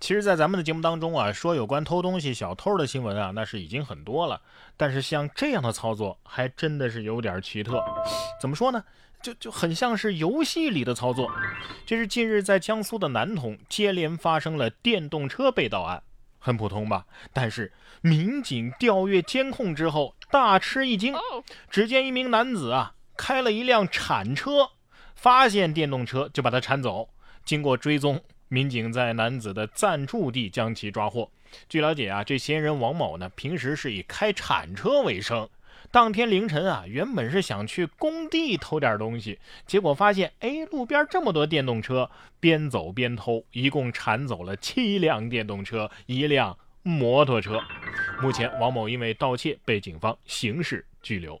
其实，在咱们的节目当中啊，说有关偷东西、小偷的新闻啊，那是已经很多了。但是像这样的操作，还真的是有点奇特。怎么说呢？就就很像是游戏里的操作。这是近日在江苏的南通接连发生了电动车被盗案，很普通吧？但是民警调阅监控之后，大吃一惊。只见一名男子啊，开了一辆铲车，发现电动车就把它铲走。经过追踪。民警在男子的暂住地将其抓获。据了解啊，这嫌疑人王某呢，平时是以开铲车为生。当天凌晨啊，原本是想去工地偷点东西，结果发现，哎，路边这么多电动车，边走边偷，一共铲走了七辆电动车，一辆摩托车。目前，王某因为盗窃被警方刑事拘留。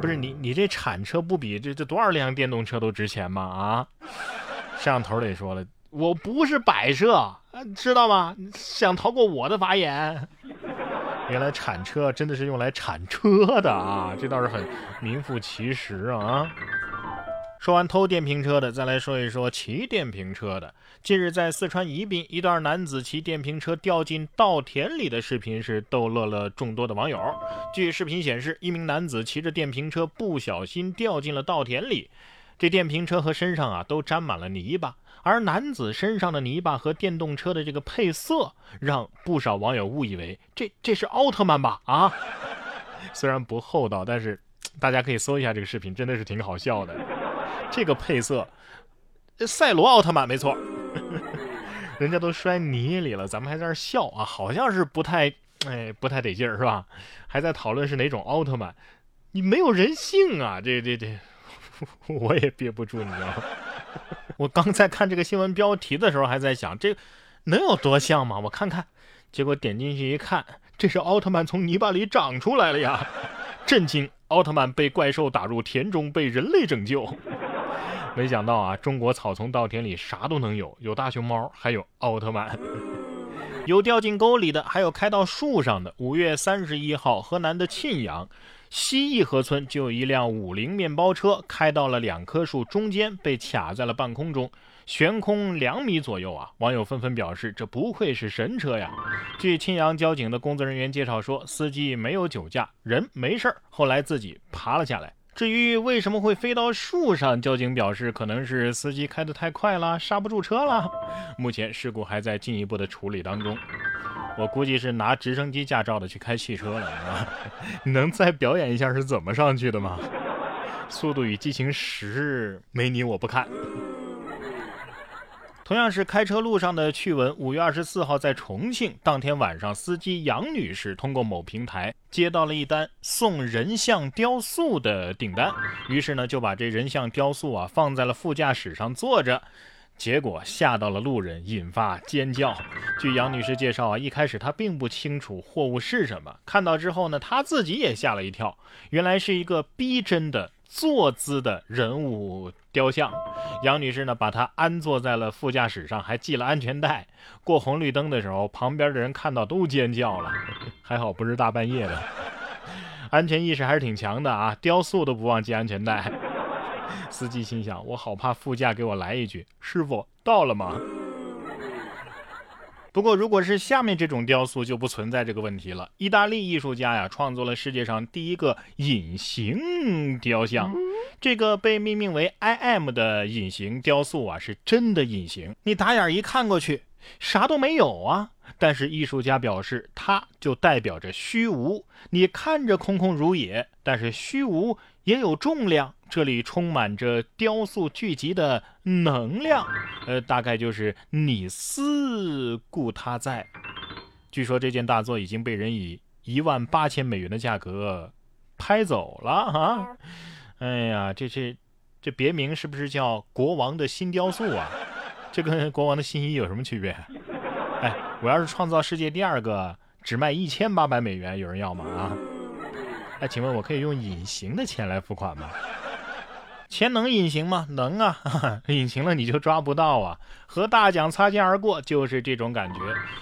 不是你，你这铲车不比这这多少辆电动车都值钱吗？啊，摄像头里说了。我不是摆设，知道吗？想逃过我的法眼？原来铲车真的是用来铲车的啊！这倒是很名副其实啊。说完偷电瓶车的，再来说一说骑电瓶车的。近日在四川宜宾，一段男子骑电瓶车掉进稻田里的视频是逗乐了众多的网友。据视频显示，一名男子骑着电瓶车不小心掉进了稻田里。这电瓶车和身上啊都沾满了泥巴，而男子身上的泥巴和电动车的这个配色，让不少网友误以为这这是奥特曼吧？啊，虽然不厚道，但是大家可以搜一下这个视频，真的是挺好笑的。这个配色，赛罗奥特曼没错，人家都摔泥里了，咱们还在那笑啊，好像是不太哎不太得劲儿是吧？还在讨论是哪种奥特曼，你没有人性啊！这这这。我也憋不住，你知道吗？我刚才看这个新闻标题的时候，还在想这能有多像吗？我看看，结果点进去一看，这是奥特曼从泥巴里长出来了呀！震惊！奥特曼被怪兽打入田中，被人类拯救。没想到啊，中国草丛稻田里啥都能有，有大熊猫，还有奥特曼，有掉进沟里的，还有开到树上的。五月三十一号，河南的沁阳。西义河村就有一辆五菱面包车开到了两棵树中间，被卡在了半空中，悬空两米左右啊！网友纷纷表示，这不愧是神车呀！据青阳交警的工作人员介绍说，司机没有酒驾，人没事儿，后来自己爬了下来。至于为什么会飞到树上，交警表示，可能是司机开得太快了，刹不住车了。目前事故还在进一步的处理当中。我估计是拿直升机驾照的去开汽车了啊！你能再表演一下是怎么上去的吗？速度与激情十，没你我不看。同样是开车路上的趣闻，五月二十四号在重庆，当天晚上，司机杨女士通过某平台接到了一单送人像雕塑的订单，于是呢就把这人像雕塑啊放在了副驾驶上坐着。结果吓到了路人，引发尖叫。据杨女士介绍啊，一开始她并不清楚货物是什么，看到之后呢，她自己也吓了一跳。原来是一个逼真的坐姿的人物雕像。杨女士呢，把它安坐在了副驾驶上，还系了安全带。过红绿灯的时候，旁边的人看到都尖叫了。还好不是大半夜的，安全意识还是挺强的啊！雕塑都不忘系安全带。司机心想：“我好怕副驾给我来一句，师傅到了吗？”不过，如果是下面这种雕塑，就不存在这个问题了。意大利艺术家呀，创作了世界上第一个隐形雕像。这个被命名为 “I M” 的隐形雕塑啊，是真的隐形。你打眼一看过去，啥都没有啊。但是艺术家表示，它就代表着虚无。你看着空空如也，但是虚无也有重量。这里充满着雕塑聚集的能量，呃，大概就是你思故他在。据说这件大作已经被人以一万八千美元的价格拍走了啊！哎呀，这这这别名是不是叫“国王的新雕塑”啊？这跟国王的新衣有什么区别？哎，我要是创造世界第二个，只卖一千八百美元，有人要吗？啊？哎，请问我可以用隐形的钱来付款吗？钱能隐形吗？能啊，隐形了你就抓不到啊。和大奖擦肩而过就是这种感觉。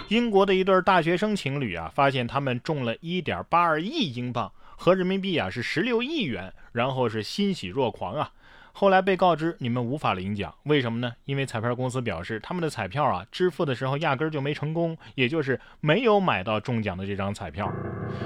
英国的一对大学生情侣啊，发现他们中了一点八二亿英镑，合人民币啊是十六亿元，然后是欣喜若狂啊。后来被告知你们无法领奖，为什么呢？因为彩票公司表示他们的彩票啊支付的时候压根儿就没成功，也就是没有买到中奖的这张彩票。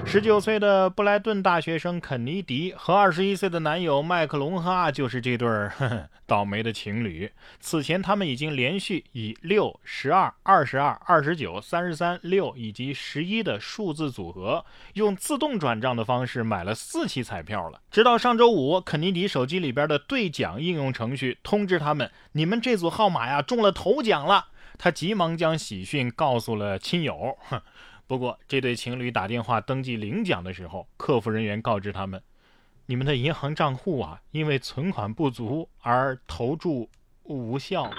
十九岁的布莱顿大学生肯尼迪和二十一岁的男友麦克隆哈就是这对儿 倒霉的情侣。此前他们已经连续以六、十二、二十二、二十九、三十三、六以及十一的数字组合，用自动转账的方式买了四期彩票了。直到上周五，肯尼迪手机里边的对。奖应用程序通知他们，你们这组号码呀中了头奖了。他急忙将喜讯告诉了亲友。不过，这对情侣打电话登记领奖的时候，客服人员告知他们，你们的银行账户啊，因为存款不足而投注无效。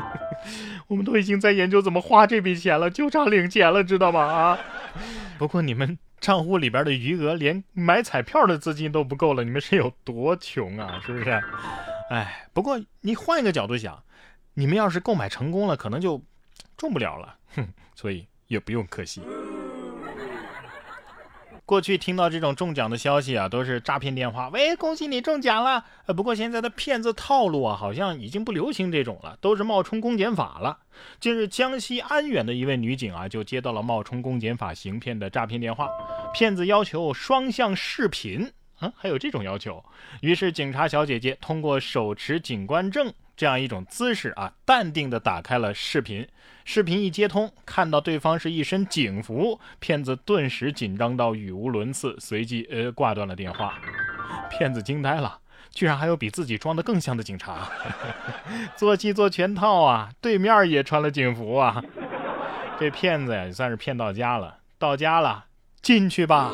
我们都已经在研究怎么花这笔钱了，就差领钱了，知道吗？啊！不过你们。账户里边的余额连买彩票的资金都不够了，你们是有多穷啊？是不是？哎，不过你换一个角度想，你们要是购买成功了，可能就中不了了，哼，所以也不用可惜。过去听到这种中奖的消息啊，都是诈骗电话。喂，恭喜你中奖了！呃，不过现在的骗子套路啊，好像已经不流行这种了，都是冒充公检法了。近日，江西安远的一位女警啊，就接到了冒充公检法行骗的诈骗电话，骗子要求双向视频，啊，还有这种要求。于是，警察小姐姐通过手持警官证。这样一种姿势啊，淡定地打开了视频。视频一接通，看到对方是一身警服，骗子顿时紧张到语无伦次，随即呃挂断了电话。骗子惊呆了，居然还有比自己装的更像的警察，做戏做全套啊！对面也穿了警服啊！这骗子呀，也算是骗到家了。到家了，进去吧。